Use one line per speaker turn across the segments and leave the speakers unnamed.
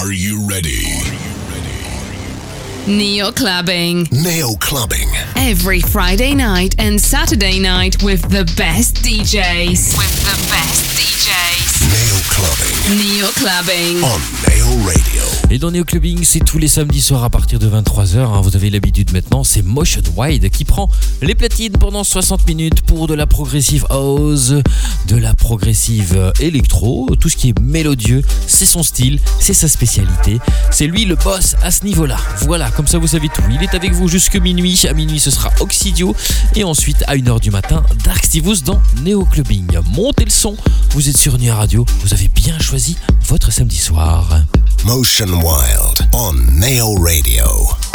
Are you ready?
Neo Clubbing.
Neo Clubbing.
Every Friday night and Saturday night with the best DJs. With the best DJs.
Neo Clubbing.
Neo Clubbing.
On Neo Radio.
Et dans Neo Clubbing, c'est tous les samedis soirs à partir de 23h. hein, vous avez l'habitude maintenant, c'est Motion Wide qui prend les platines pendant 60 minutes pour de la progressive house, de la progressive euh, électro, tout ce qui est mélodieux, c'est son style, c'est sa spécialité. C'est lui le boss à ce niveau-là. Voilà, comme ça vous savez tout. Il est avec vous jusque minuit. À minuit, ce sera Oxidio. Et ensuite, à 1h du matin, Dark Stivus dans Neo Clubbing. Montez le son, vous êtes sur Nia Radio, vous avez bien choisi votre samedi soir.
Motion Wild on Neo Radio.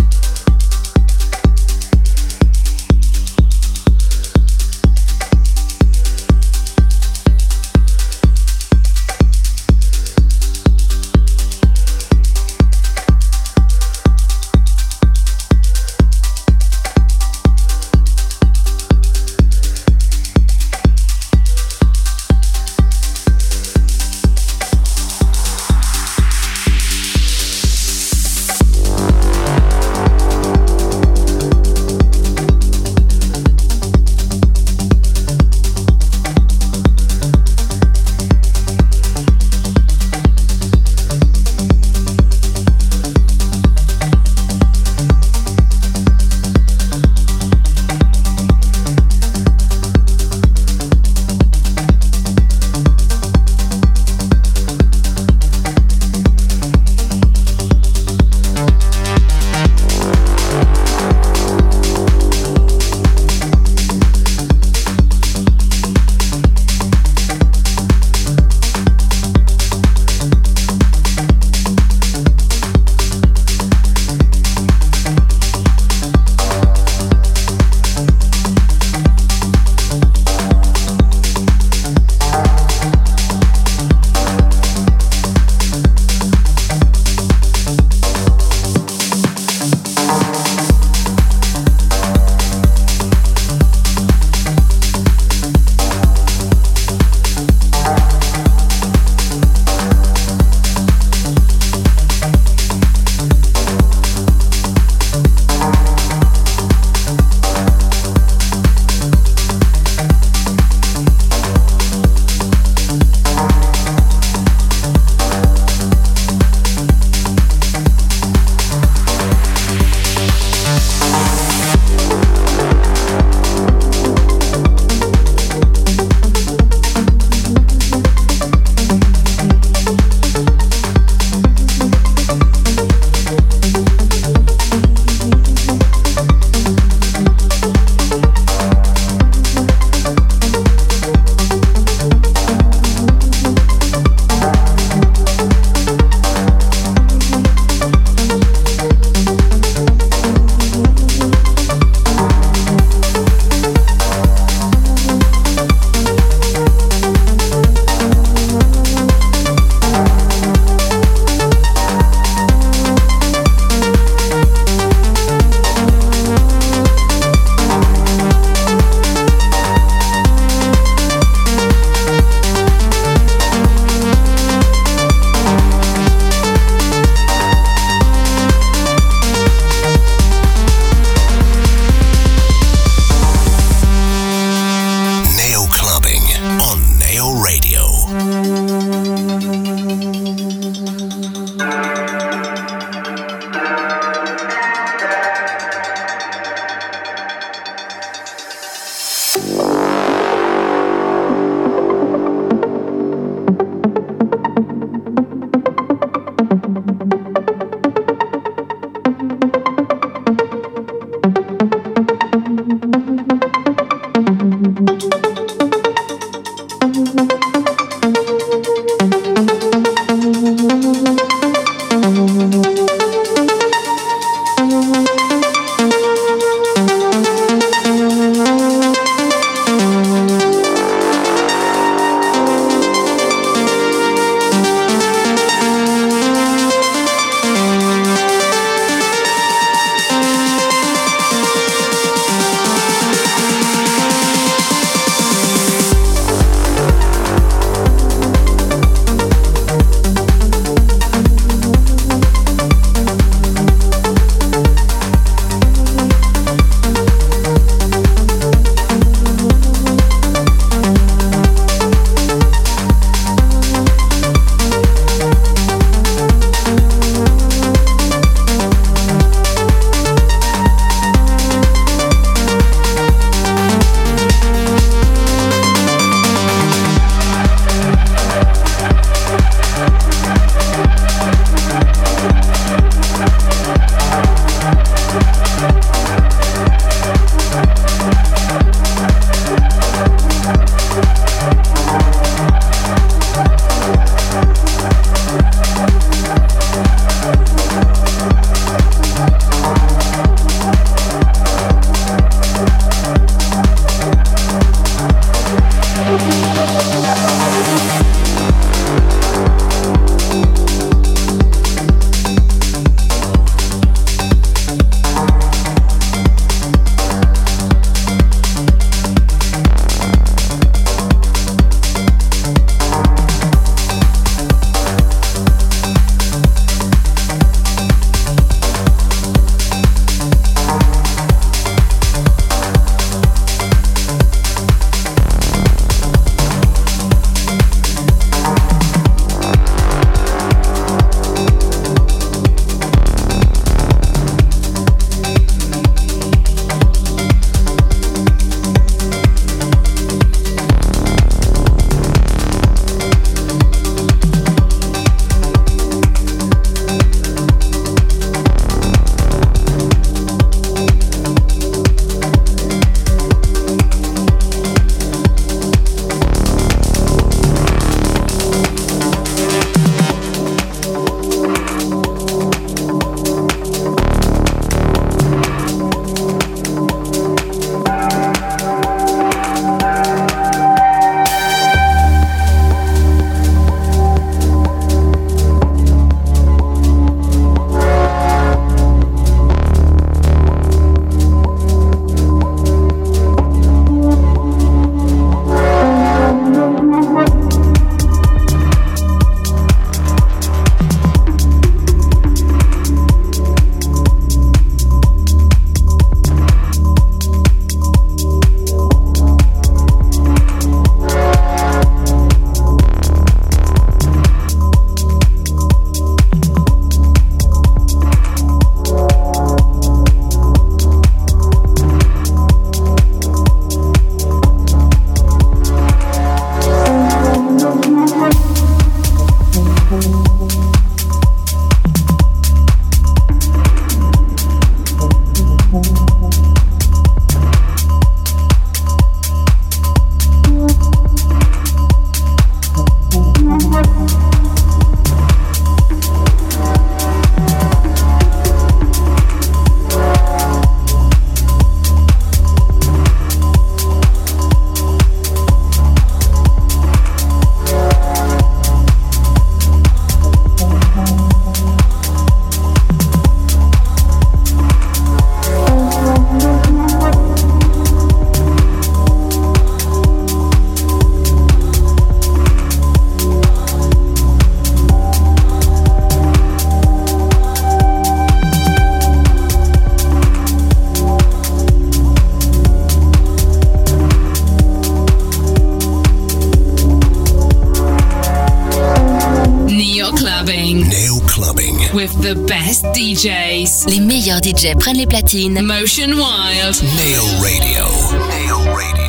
DJs
prennent les platines.
Motion Wild.
Nail Radio. Nail Radio.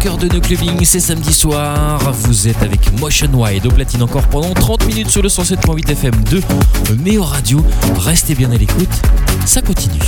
Cœur de nos clubbing, c'est samedi soir. Vous êtes avec Motion Wide au platine encore pendant 30 minutes sur le 107.8 FM 2 Méo Radio. Restez bien à l'écoute, ça continue.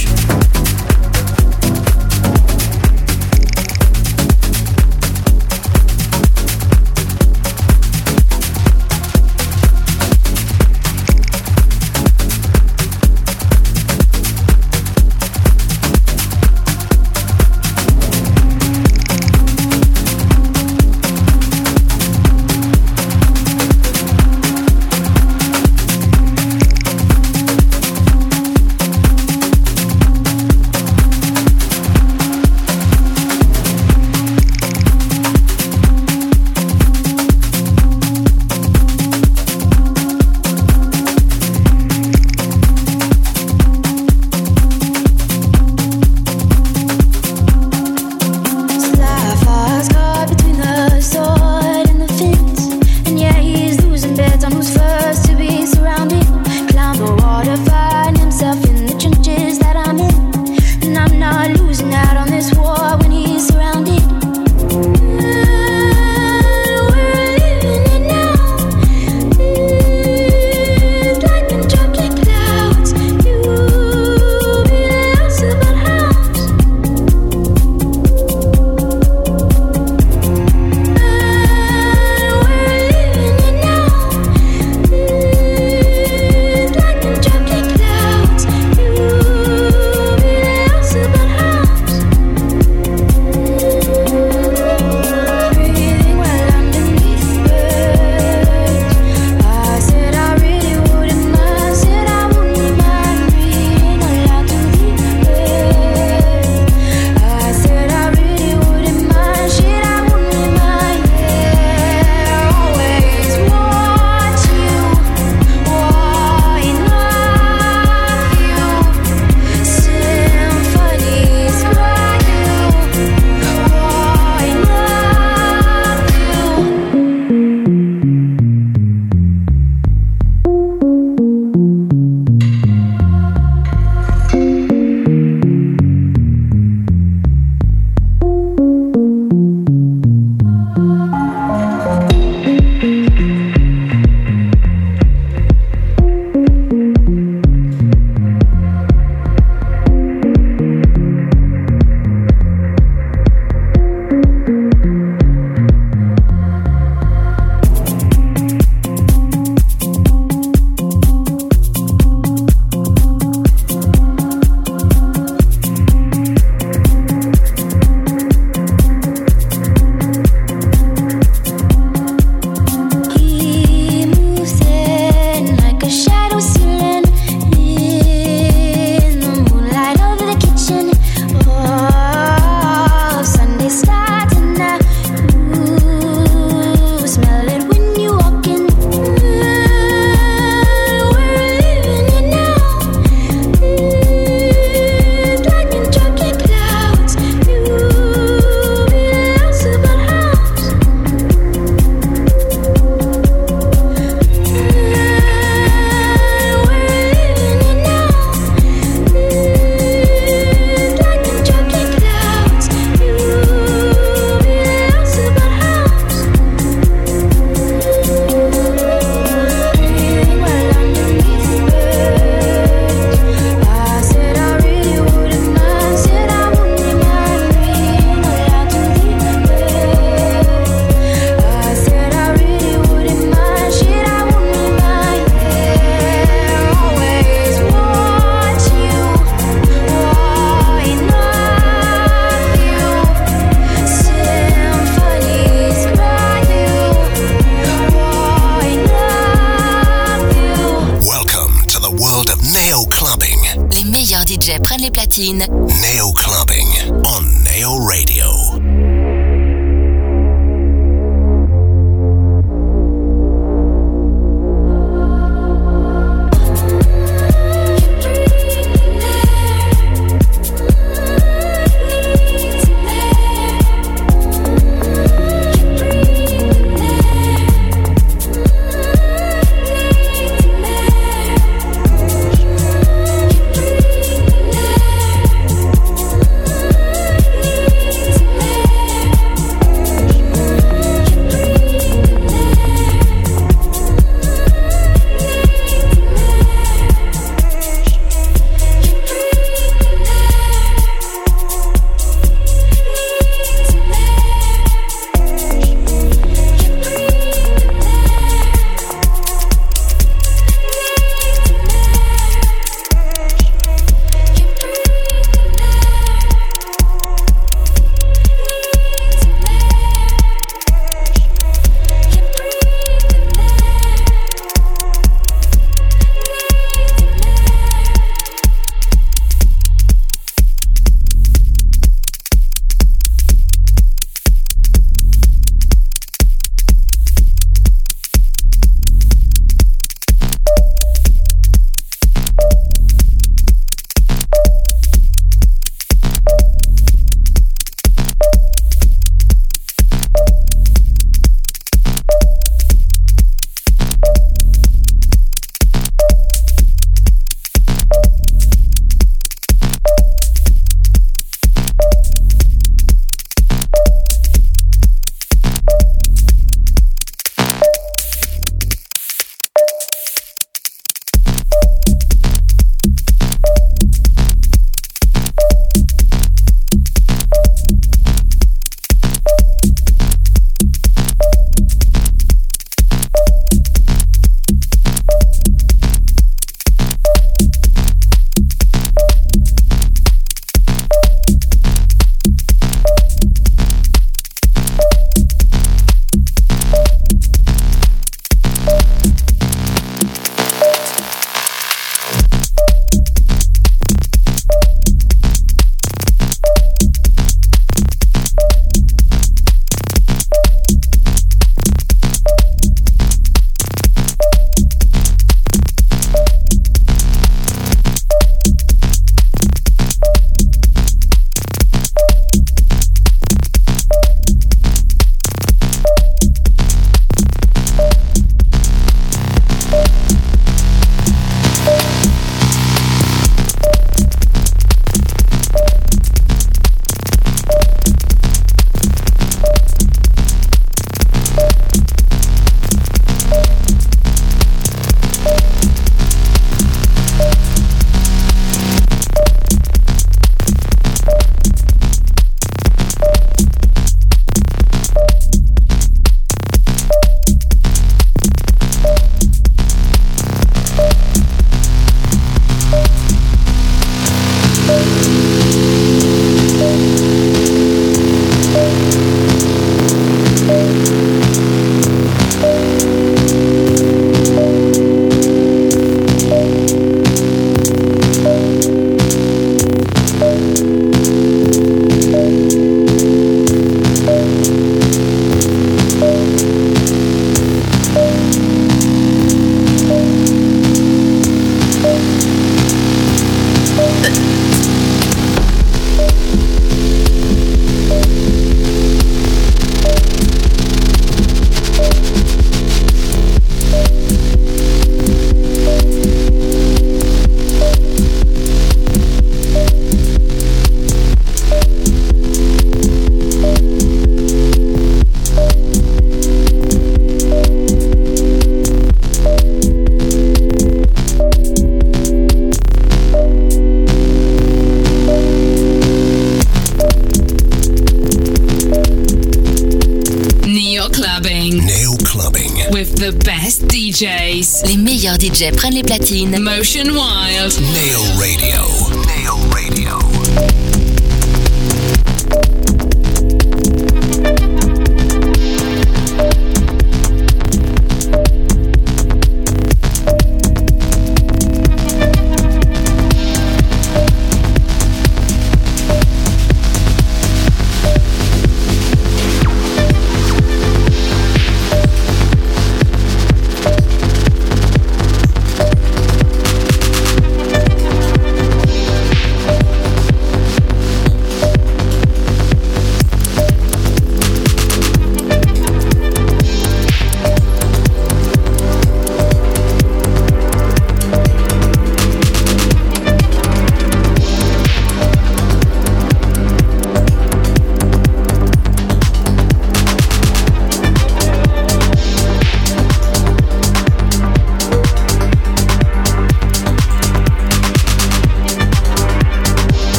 DJs prennent les platines.
Motion Wild.
Nail Radio. Nail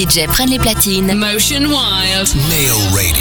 DJs
prennent les platines.
Motion Wild.
Nail Radio.